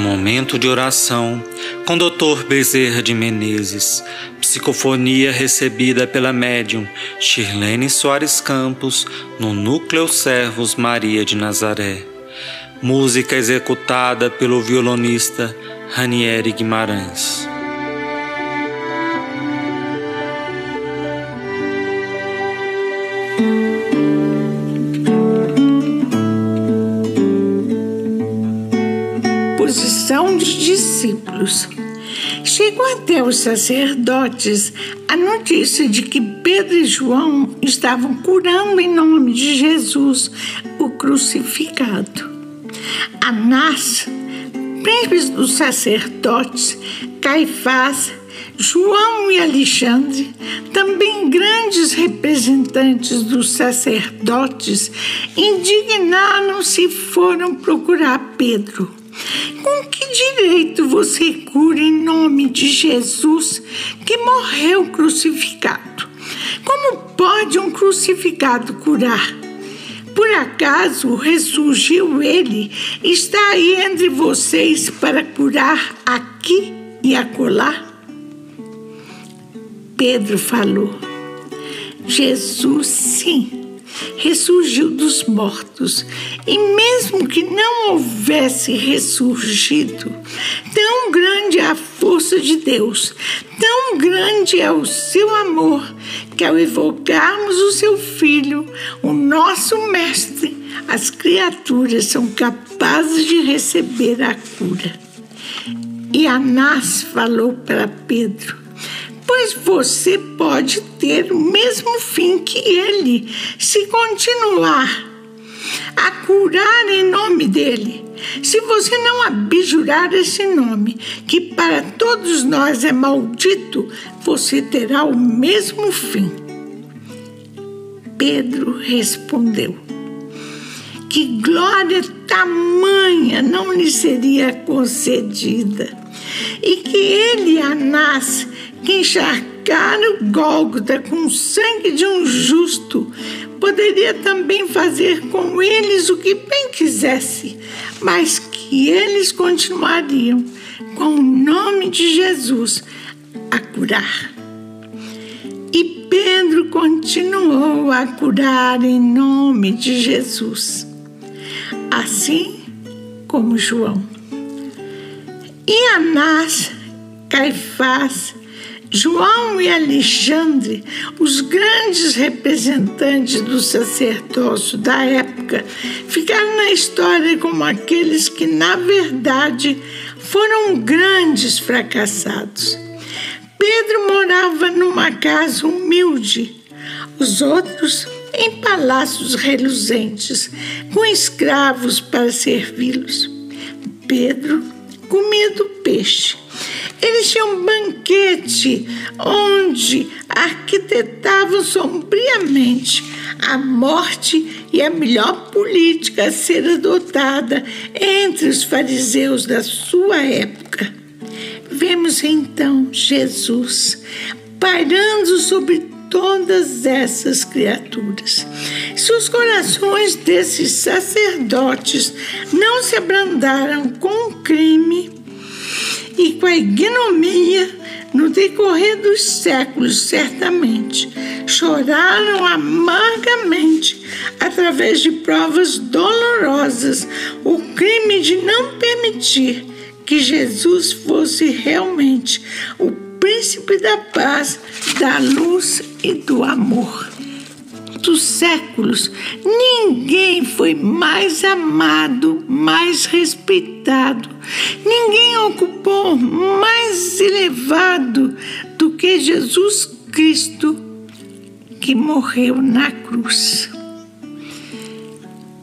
Momento de oração com Dr. Bezerra de Menezes. Psicofonia recebida pela médium Shirlene Soares Campos no Núcleo Servos Maria de Nazaré. Música executada pelo violonista Ranieri Guimarães. Posição dos discípulos. Chegou até os sacerdotes a notícia de que Pedro e João estavam curando em nome de Jesus, o crucificado. Anás, príncipes dos sacerdotes, Caifás, João e Alexandre, também grandes representantes dos sacerdotes, indignaram-se e foram procurar Pedro. Com que direito você cura em nome de Jesus que morreu crucificado? Como pode um crucificado curar? Por acaso ressurgiu ele? Está aí entre vocês para curar aqui e acolá? Pedro falou: Jesus, sim ressurgiu dos mortos. E mesmo que não houvesse ressurgido, tão grande é a força de Deus, tão grande é o seu amor, que ao evocarmos o seu Filho, o nosso Mestre, as criaturas são capazes de receber a cura. E Anás falou para Pedro: pois você pode ter o mesmo fim que ele se continuar a curar em nome dele. Se você não abjurar esse nome, que para todos nós é maldito, você terá o mesmo fim. Pedro respondeu: Que glória tamanha não lhe seria concedida, e que ele, Anás, que encharcara o Gólgota com o sangue de um justo, poderia também fazer com eles o que bem quisesse, mas que eles continuariam, com o nome de Jesus, a curar. E Pedro continuou a curar em nome de Jesus, assim como João. E Anás, Caifás, João e Alexandre, os grandes representantes do sacerdócio da época, ficaram na história como aqueles que, na verdade, foram grandes fracassados. Pedro morava numa casa humilde, os outros em palácios reluzentes, com escravos para servi-los. Pedro comia do peixe eles tinham um banquete onde arquitetavam sombriamente a morte e a melhor política a ser adotada entre os fariseus da sua época. Vemos então Jesus pairando sobre todas essas criaturas. Se os corações desses sacerdotes não se abrandaram com o crime, e com a ignomia no decorrer dos séculos, certamente, choraram amargamente através de provas dolorosas o crime de não permitir que Jesus fosse realmente o príncipe da paz, da luz e do amor dos séculos, ninguém foi mais amado, mais respeitado, ninguém ocupou mais elevado do que Jesus Cristo que morreu na cruz.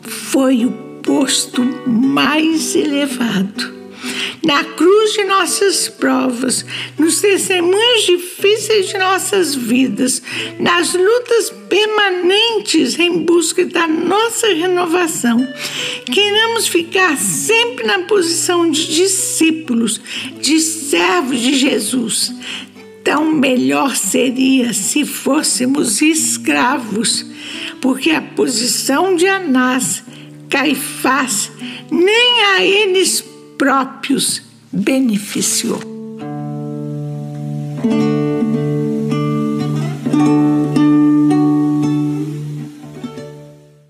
Foi o posto mais elevado na cruz de nossas provas, nos testemunhos difíceis de nossas vidas, nas lutas permanentes em busca da nossa renovação. Queremos ficar sempre na posição de discípulos, de servos de Jesus. Tão melhor seria se fôssemos escravos, porque a posição de Anás, Caifás, nem a eles próprios beneficiou.